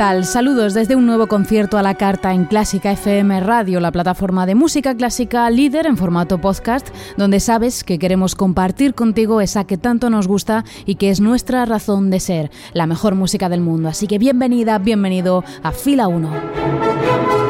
Tal? Saludos desde un nuevo concierto a la carta en Clásica FM Radio, la plataforma de música clásica líder en formato podcast, donde sabes que queremos compartir contigo esa que tanto nos gusta y que es nuestra razón de ser, la mejor música del mundo. Así que bienvenida, bienvenido a Fila 1.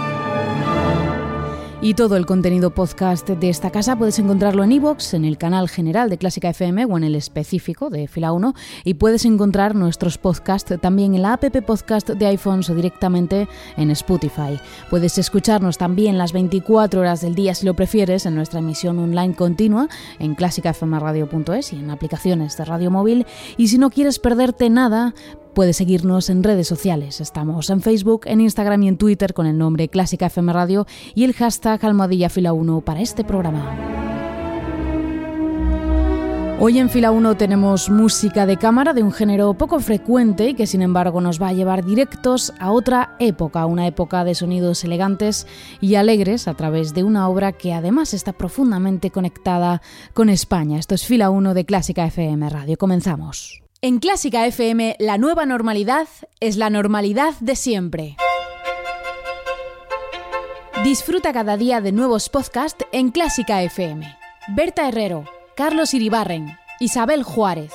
Y todo el contenido podcast de esta casa puedes encontrarlo en iVoox, en el canal general de Clásica FM o en el específico de Fila 1. Y puedes encontrar nuestros podcasts también en la app podcast de iPhones o directamente en Spotify. Puedes escucharnos también las 24 horas del día si lo prefieres en nuestra emisión online continua en clásicafmradio.es y en aplicaciones de radio móvil. Y si no quieres perderte nada, Puedes seguirnos en redes sociales. Estamos en Facebook, en Instagram y en Twitter con el nombre Clásica FM Radio y el hashtag Almohadilla Fila 1 para este programa. Hoy en Fila 1 tenemos música de cámara de un género poco frecuente y que sin embargo nos va a llevar directos a otra época, una época de sonidos elegantes y alegres a través de una obra que además está profundamente conectada con España. Esto es Fila 1 de Clásica FM Radio. Comenzamos. En Clásica FM, la nueva normalidad es la normalidad de siempre. Disfruta cada día de nuevos podcasts en Clásica FM. Berta Herrero, Carlos Iribarren, Isabel Juárez,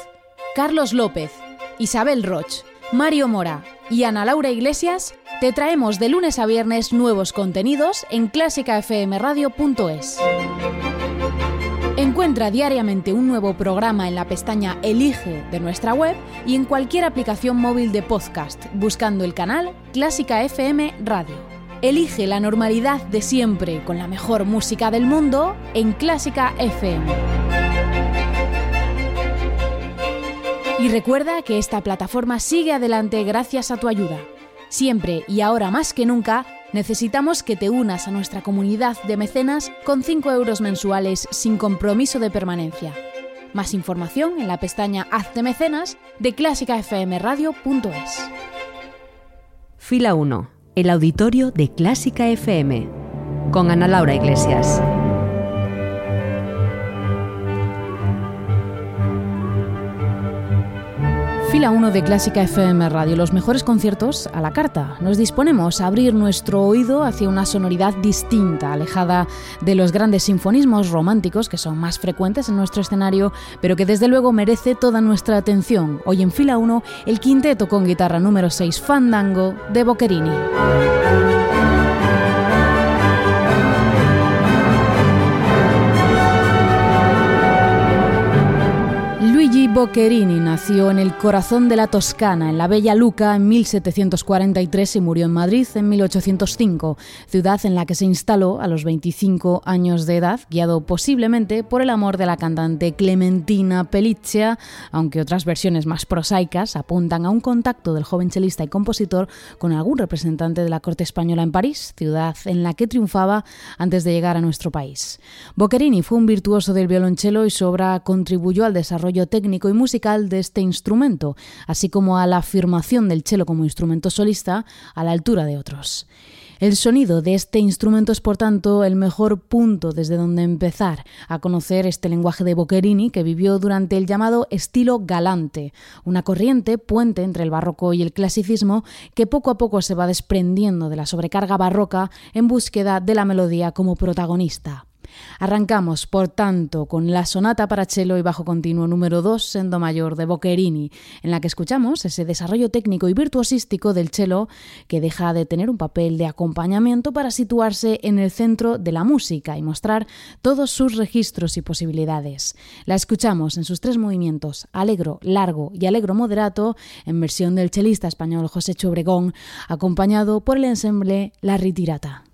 Carlos López, Isabel Roch, Mario Mora y Ana Laura Iglesias te traemos de lunes a viernes nuevos contenidos en clásicafmradio.es. Encuentra diariamente un nuevo programa en la pestaña Elige de nuestra web y en cualquier aplicación móvil de podcast, buscando el canal Clásica FM Radio. Elige la normalidad de siempre con la mejor música del mundo en Clásica FM. Y recuerda que esta plataforma sigue adelante gracias a tu ayuda. Siempre y ahora más que nunca, necesitamos que te unas a nuestra comunidad de mecenas con 5 euros mensuales sin compromiso de permanencia. Más información en la pestaña Hazte mecenas de clásicafmradio.es. Fila 1. El auditorio de Clásica FM. Con Ana Laura Iglesias. Fila 1 de Clásica FM Radio, los mejores conciertos a la carta. Nos disponemos a abrir nuestro oído hacia una sonoridad distinta, alejada de los grandes sinfonismos románticos que son más frecuentes en nuestro escenario, pero que desde luego merece toda nuestra atención. Hoy en Fila 1, el quinteto con guitarra número 6 Fandango de Boccherini. Boccherini nació en el corazón de la Toscana, en la bella Luca, en 1743 y murió en Madrid en 1805, ciudad en la que se instaló a los 25 años de edad, guiado posiblemente por el amor de la cantante Clementina Pelliccia, aunque otras versiones más prosaicas apuntan a un contacto del joven chelista y compositor con algún representante de la corte española en París, ciudad en la que triunfaba antes de llegar a nuestro país. Boccherini fue un virtuoso del violonchelo y su obra contribuyó al desarrollo técnico y musical de este instrumento, así como a la afirmación del cello como instrumento solista a la altura de otros. El sonido de este instrumento es, por tanto, el mejor punto desde donde empezar a conocer este lenguaje de Boccherini que vivió durante el llamado estilo galante, una corriente puente entre el barroco y el clasicismo que poco a poco se va desprendiendo de la sobrecarga barroca en búsqueda de la melodía como protagonista. Arrancamos, por tanto, con la sonata para cello y bajo continuo número 2 en do mayor de Boccherini, en la que escuchamos ese desarrollo técnico y virtuosístico del cello que deja de tener un papel de acompañamiento para situarse en el centro de la música y mostrar todos sus registros y posibilidades. La escuchamos en sus tres movimientos, alegro, largo y alegro moderato, en versión del chelista español José Chobregón, acompañado por el ensemble La Ritirata.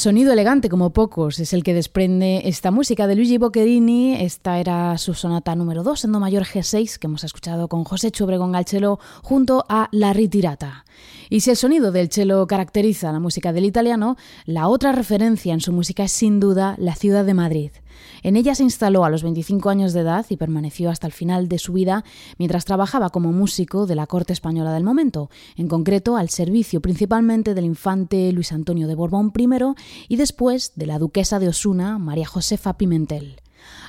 Sonido elegante como pocos es el que desprende esta música de Luigi Boccherini. Esta era su sonata número 2 en Do mayor G6 que hemos escuchado con José Chobregón al junto a La Ritirata. Y si el sonido del cello caracteriza la música del italiano, la otra referencia en su música es sin duda la ciudad de Madrid. En ella se instaló a los 25 años de edad y permaneció hasta el final de su vida mientras trabajaba como músico de la corte española del momento, en concreto al servicio principalmente del infante Luis Antonio de Borbón I y después de la duquesa de Osuna, María Josefa Pimentel.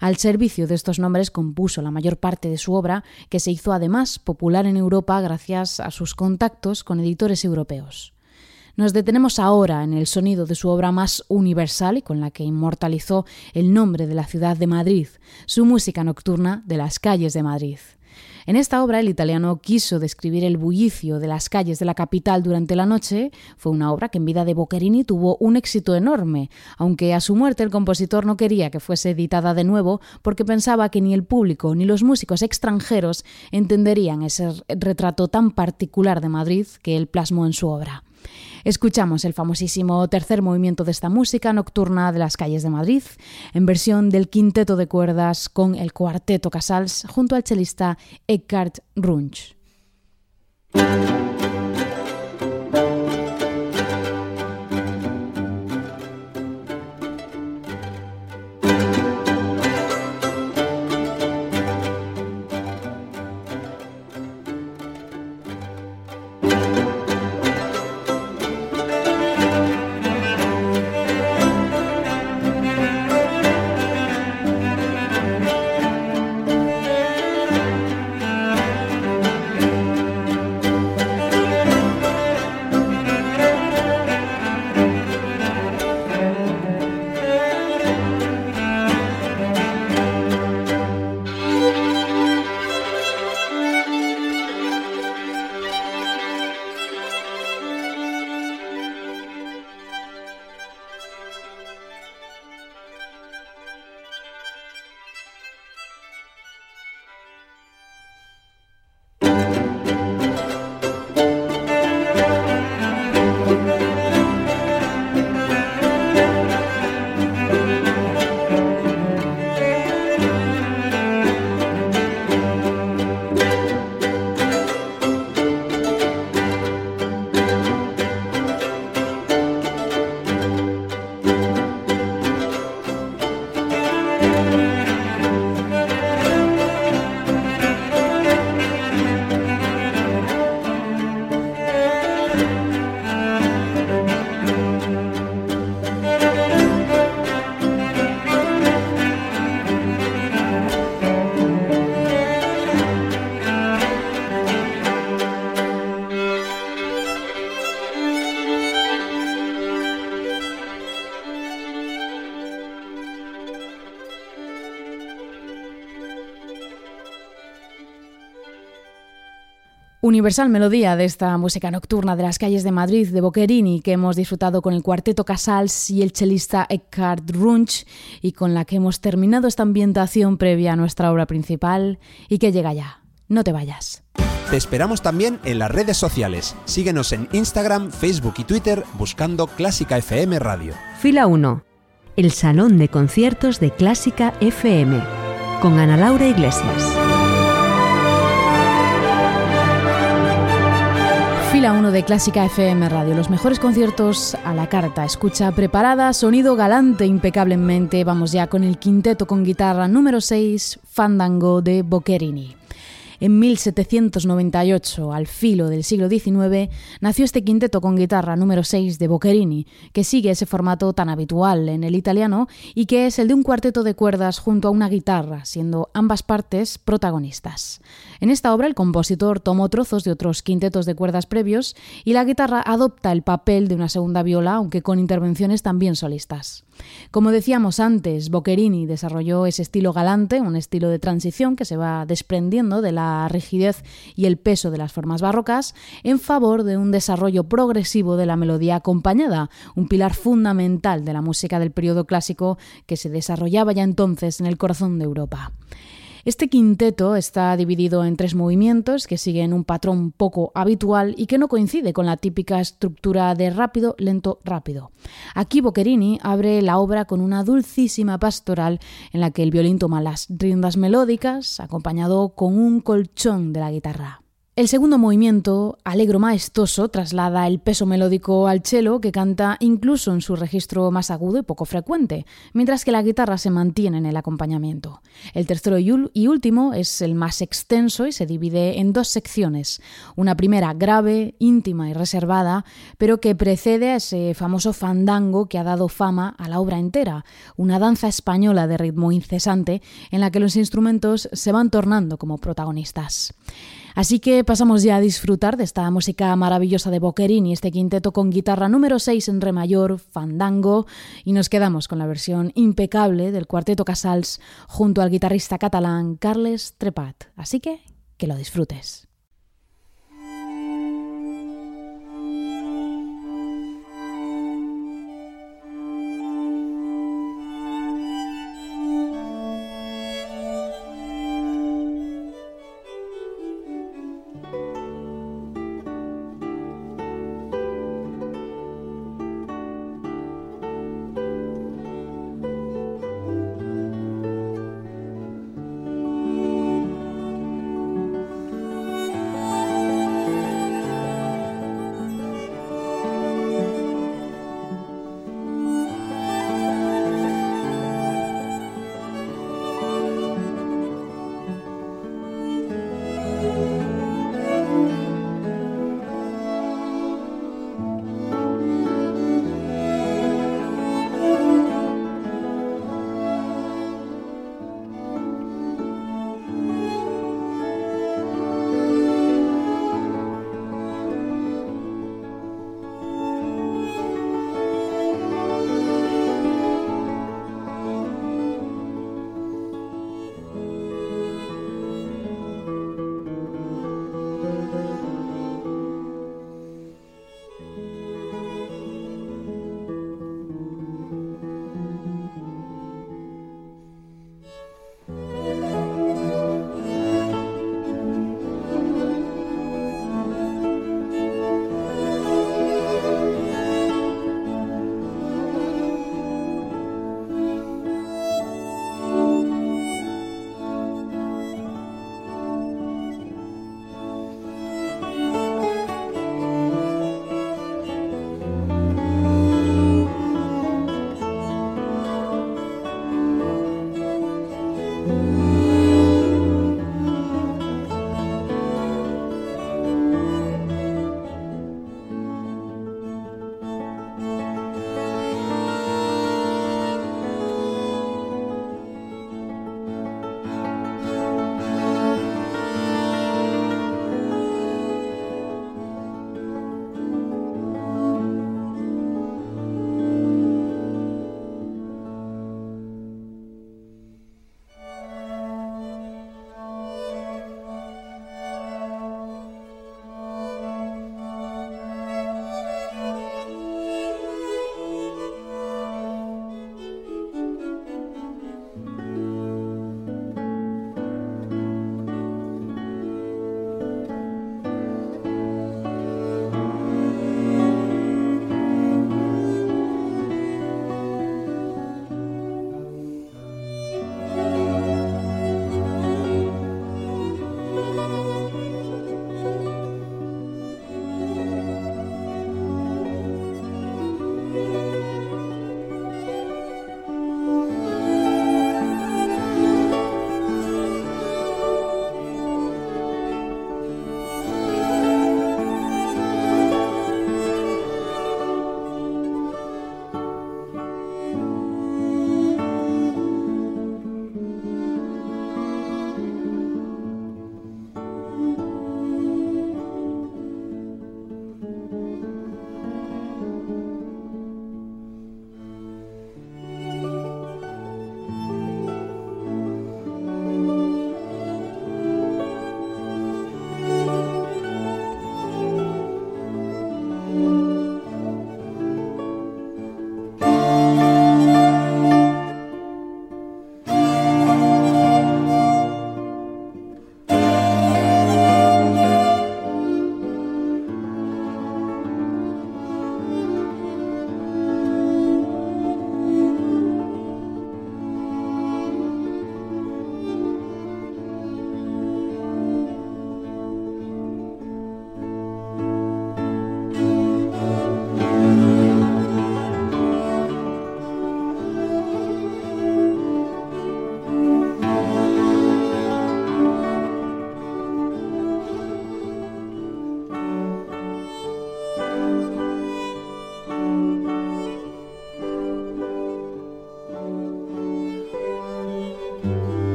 Al servicio de estos nombres compuso la mayor parte de su obra, que se hizo además popular en Europa gracias a sus contactos con editores europeos. Nos detenemos ahora en el sonido de su obra más universal y con la que inmortalizó el nombre de la ciudad de Madrid, su música nocturna de las calles de Madrid. En esta obra el italiano quiso describir el bullicio de las calles de la capital durante la noche. Fue una obra que en vida de Boccherini tuvo un éxito enorme, aunque a su muerte el compositor no quería que fuese editada de nuevo porque pensaba que ni el público ni los músicos extranjeros entenderían ese retrato tan particular de Madrid que él plasmó en su obra. Escuchamos el famosísimo tercer movimiento de esta música nocturna de las calles de Madrid, en versión del quinteto de cuerdas con el cuarteto Casals junto al chelista Eckhart Runch. Universal melodía de esta música nocturna de las calles de Madrid de Boccherini que hemos disfrutado con el cuarteto Casals y el chelista Eckhard Runch y con la que hemos terminado esta ambientación previa a nuestra obra principal y que llega ya. No te vayas. Te esperamos también en las redes sociales. Síguenos en Instagram, Facebook y Twitter buscando Clásica FM Radio. Fila 1. El Salón de Conciertos de Clásica FM con Ana Laura Iglesias. Fila 1 de Clásica FM Radio, los mejores conciertos a la carta. Escucha preparada, sonido galante impecablemente. Vamos ya con el quinteto con guitarra número 6, Fandango de Boccherini. En 1798, al filo del siglo XIX, nació este quinteto con guitarra número 6 de Boccherini, que sigue ese formato tan habitual en el italiano y que es el de un cuarteto de cuerdas junto a una guitarra, siendo ambas partes protagonistas. En esta obra el compositor tomó trozos de otros quintetos de cuerdas previos y la guitarra adopta el papel de una segunda viola, aunque con intervenciones también solistas. Como decíamos antes, Boccherini desarrolló ese estilo galante, un estilo de transición que se va desprendiendo de la rigidez y el peso de las formas barrocas, en favor de un desarrollo progresivo de la melodía acompañada, un pilar fundamental de la música del periodo clásico que se desarrollaba ya entonces en el corazón de Europa. Este quinteto está dividido en tres movimientos que siguen un patrón poco habitual y que no coincide con la típica estructura de rápido, lento, rápido. Aquí Boccherini abre la obra con una dulcísima pastoral en la que el violín toma las riendas melódicas acompañado con un colchón de la guitarra. El segundo movimiento, alegro maestoso, traslada el peso melódico al cello, que canta incluso en su registro más agudo y poco frecuente, mientras que la guitarra se mantiene en el acompañamiento. El tercero y último es el más extenso y se divide en dos secciones. Una primera grave, íntima y reservada, pero que precede a ese famoso fandango que ha dado fama a la obra entera, una danza española de ritmo incesante en la que los instrumentos se van tornando como protagonistas. Así que pasamos ya a disfrutar de esta música maravillosa de Boccherini, este quinteto con guitarra número 6 en re mayor, fandango, y nos quedamos con la versión impecable del cuarteto Casals junto al guitarrista catalán Carles Trepat. Así que que lo disfrutes.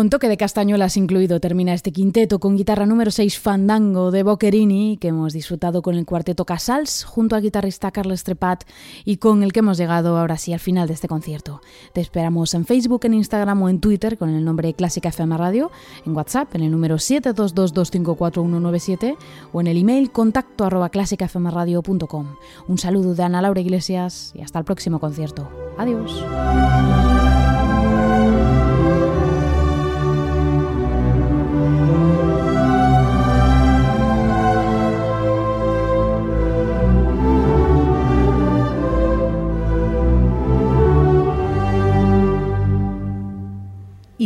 Con toque de castañuelas incluido termina este quinteto con guitarra número 6 Fandango de Boccherini que hemos disfrutado con el cuarteto Casals junto al guitarrista Carlos Trepat y con el que hemos llegado ahora sí al final de este concierto. Te esperamos en Facebook, en Instagram o en Twitter con el nombre Clásica FM Radio, en WhatsApp en el número 722254197 o en el email contacto arroba. Un saludo de Ana Laura Iglesias y hasta el próximo concierto. Adiós.